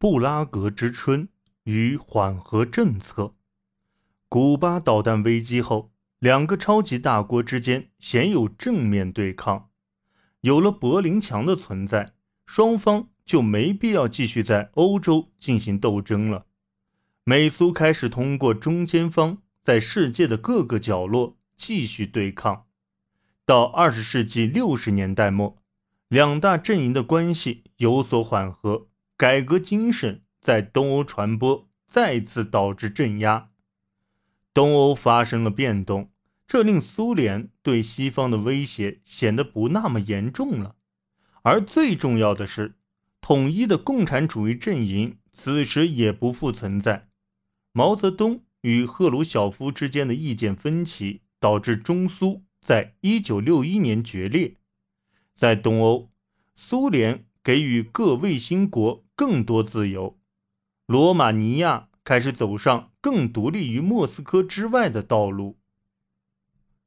布拉格之春与缓和政策。古巴导弹危机后，两个超级大国之间鲜有正面对抗。有了柏林墙的存在，双方就没必要继续在欧洲进行斗争了。美苏开始通过中间方，在世界的各个角落继续对抗。到二十世纪六十年代末，两大阵营的关系有所缓和。改革精神在东欧传播，再次导致镇压。东欧发生了变动，这令苏联对西方的威胁显得不那么严重了。而最重要的是，统一的共产主义阵营此时也不复存在。毛泽东与赫鲁晓夫之间的意见分歧，导致中苏在一九六一年决裂。在东欧，苏联给予各卫星国。更多自由，罗马尼亚开始走上更独立于莫斯科之外的道路。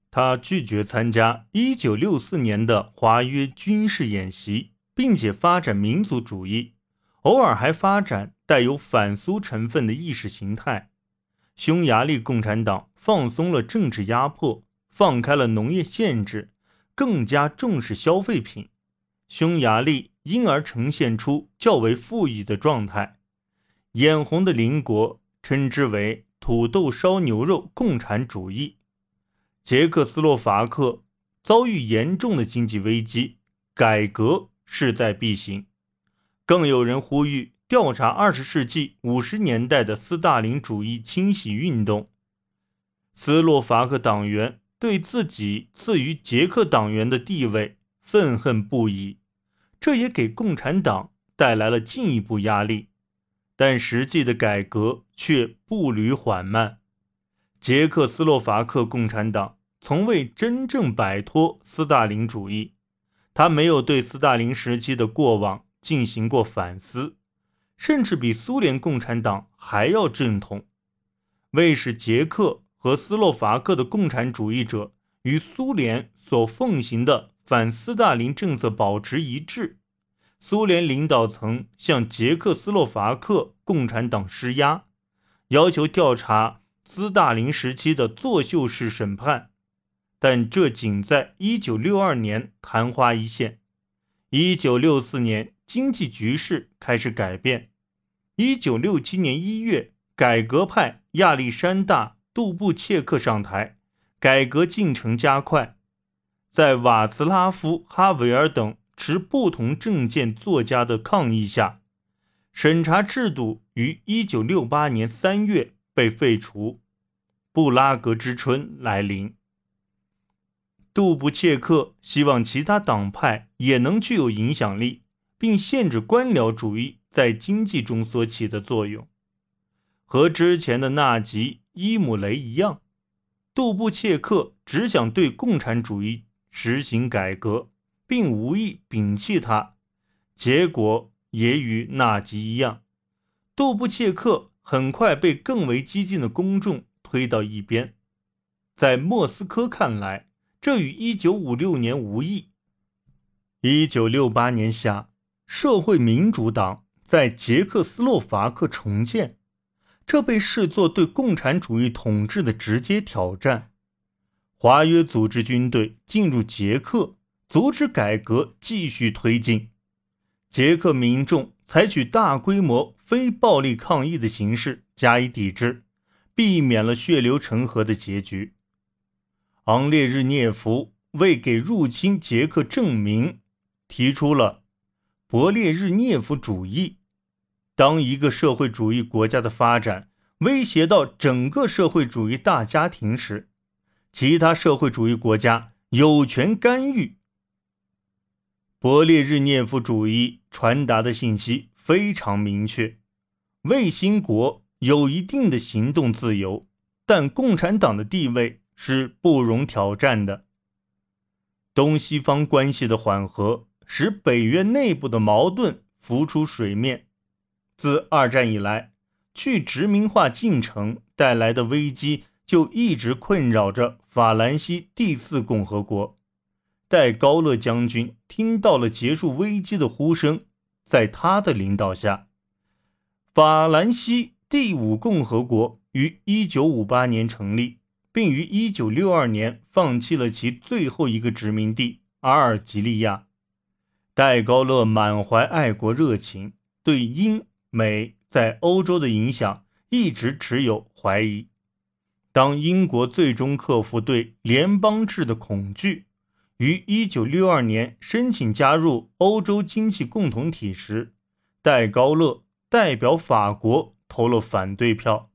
他拒绝参加1964年的华约军事演习，并且发展民族主义，偶尔还发展带有反苏成分的意识形态。匈牙利共产党放松了政治压迫，放开了农业限制，更加重视消费品。匈牙利。因而呈现出较为富裕的状态。眼红的邻国称之为“土豆烧牛肉共产主义”。捷克斯洛伐克遭遇严重的经济危机，改革势在必行。更有人呼吁调查二十世纪五十年代的斯大林主义清洗运动。斯洛伐克党员对自己次于捷克党员的地位愤恨不已。这也给共产党带来了进一步压力，但实际的改革却步履缓慢。捷克斯洛伐克共产党从未真正摆脱斯大林主义，他没有对斯大林时期的过往进行过反思，甚至比苏联共产党还要正统。为使捷克和斯洛伐克的共产主义者与苏联所奉行的。反斯大林政策保持一致，苏联领导层向捷克斯洛伐克共产党施压，要求调查斯大林时期的作秀式审判，但这仅在1962年昙花一现。1964年，经济局势开始改变。1967年1月，改革派亚历山大·杜布切克上台，改革进程加快。在瓦茨拉夫·哈维尔等持不同政见作家的抗议下，审查制度于1968年3月被废除。布拉格之春来临。杜布切克希望其他党派也能具有影响力，并限制官僚主义在经济中所起的作用。和之前的纳吉伊姆雷一样，杜布切克只想对共产主义。实行改革，并无意摒弃它，结果也与纳吉一样。杜布切克很快被更为激进的公众推到一边。在莫斯科看来，这与1956年无异。1968年夏，社会民主党在捷克斯洛伐克重建，这被视作对共产主义统治的直接挑战。华约组织军队进入捷克，阻止改革继续推进。捷克民众采取大规模非暴力抗议的形式加以抵制，避免了血流成河的结局。昂列日涅夫为给入侵捷克证明，提出了勃列日涅夫主义。当一个社会主义国家的发展威胁到整个社会主义大家庭时，其他社会主义国家有权干预。勃列日涅夫主义传达的信息非常明确：卫星国有一定的行动自由，但共产党的地位是不容挑战的。东西方关系的缓和使北约内部的矛盾浮出水面。自二战以来，去殖民化进程带来的危机。就一直困扰着法兰西第四共和国。戴高乐将军听到了结束危机的呼声，在他的领导下，法兰西第五共和国于1958年成立，并于1962年放弃了其最后一个殖民地阿尔及利亚。戴高乐满怀爱国热情，对英美在欧洲的影响一直持有怀疑。当英国最终克服对联邦制的恐惧，于1962年申请加入欧洲经济共同体时，戴高乐代表法国投了反对票，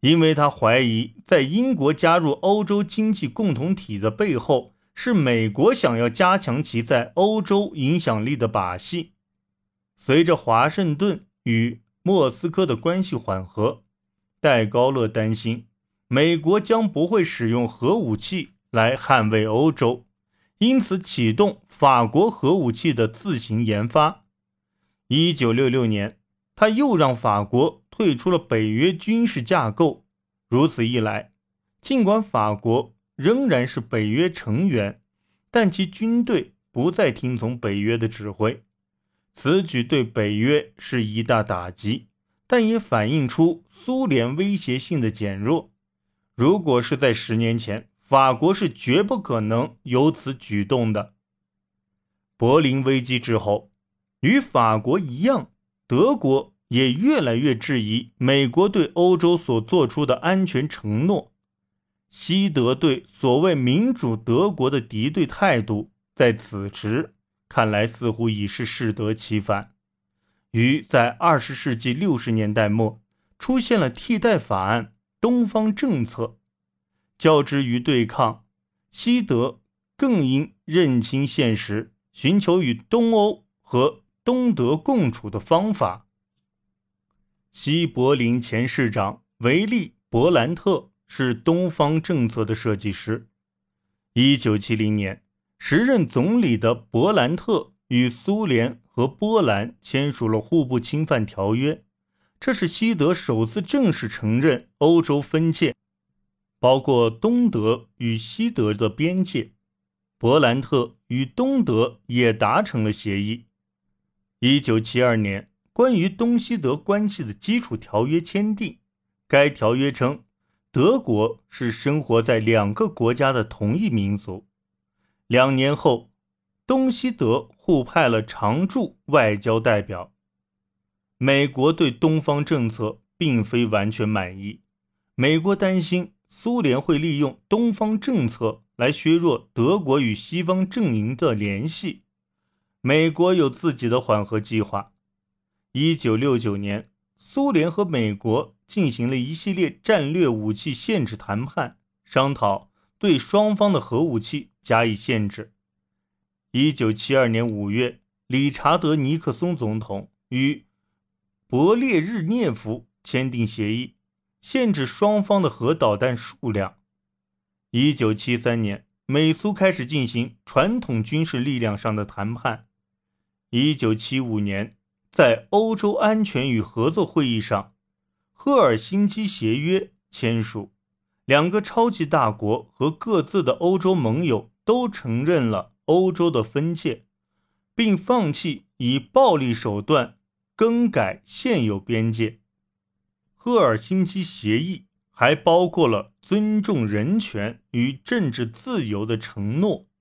因为他怀疑在英国加入欧洲经济共同体的背后是美国想要加强其在欧洲影响力的把戏。随着华盛顿与莫斯科的关系缓和，戴高乐担心美国将不会使用核武器来捍卫欧洲。因此，启动法国核武器的自行研发。一九六六年，他又让法国退出了北约军事架构。如此一来，尽管法国仍然是北约成员，但其军队不再听从北约的指挥。此举对北约是一大打击，但也反映出苏联威胁性的减弱。如果是在十年前，法国是绝不可能有此举动的。柏林危机之后，与法国一样，德国也越来越质疑美国对欧洲所做出的安全承诺。西德对所谓民主德国的敌对态度，在此时看来似乎已是适得其反。于在二十世纪六十年代末，出现了替代法案——东方政策。较之于对抗，西德更应认清现实，寻求与东欧和东德共处的方法。西柏林前市长维利·伯兰特是东方政策的设计师。一九七零年，时任总理的伯兰特与苏联和波兰签署了互不侵犯条约，这是西德首次正式承认欧洲分界。包括东德与西德的边界，伯兰特与东德也达成了协议。一九七二年，关于东西德关系的基础条约签订。该条约称，德国是生活在两个国家的同一民族。两年后，东西德互派了常驻外交代表。美国对东方政策并非完全满意，美国担心。苏联会利用东方政策来削弱德国与西方阵营的联系。美国有自己的缓和计划。一九六九年，苏联和美国进行了一系列战略武器限制谈判，商讨对双方的核武器加以限制。一九七二年五月，理查德·尼克松总统与勃列日涅夫签订协议。限制双方的核导弹数量。一九七三年，美苏开始进行传统军事力量上的谈判。一九七五年，在欧洲安全与合作会议上，赫尔辛基协约签署，两个超级大国和各自的欧洲盟友都承认了欧洲的分界，并放弃以暴力手段更改现有边界。赫尔辛基协议还包括了尊重人权与政治自由的承诺。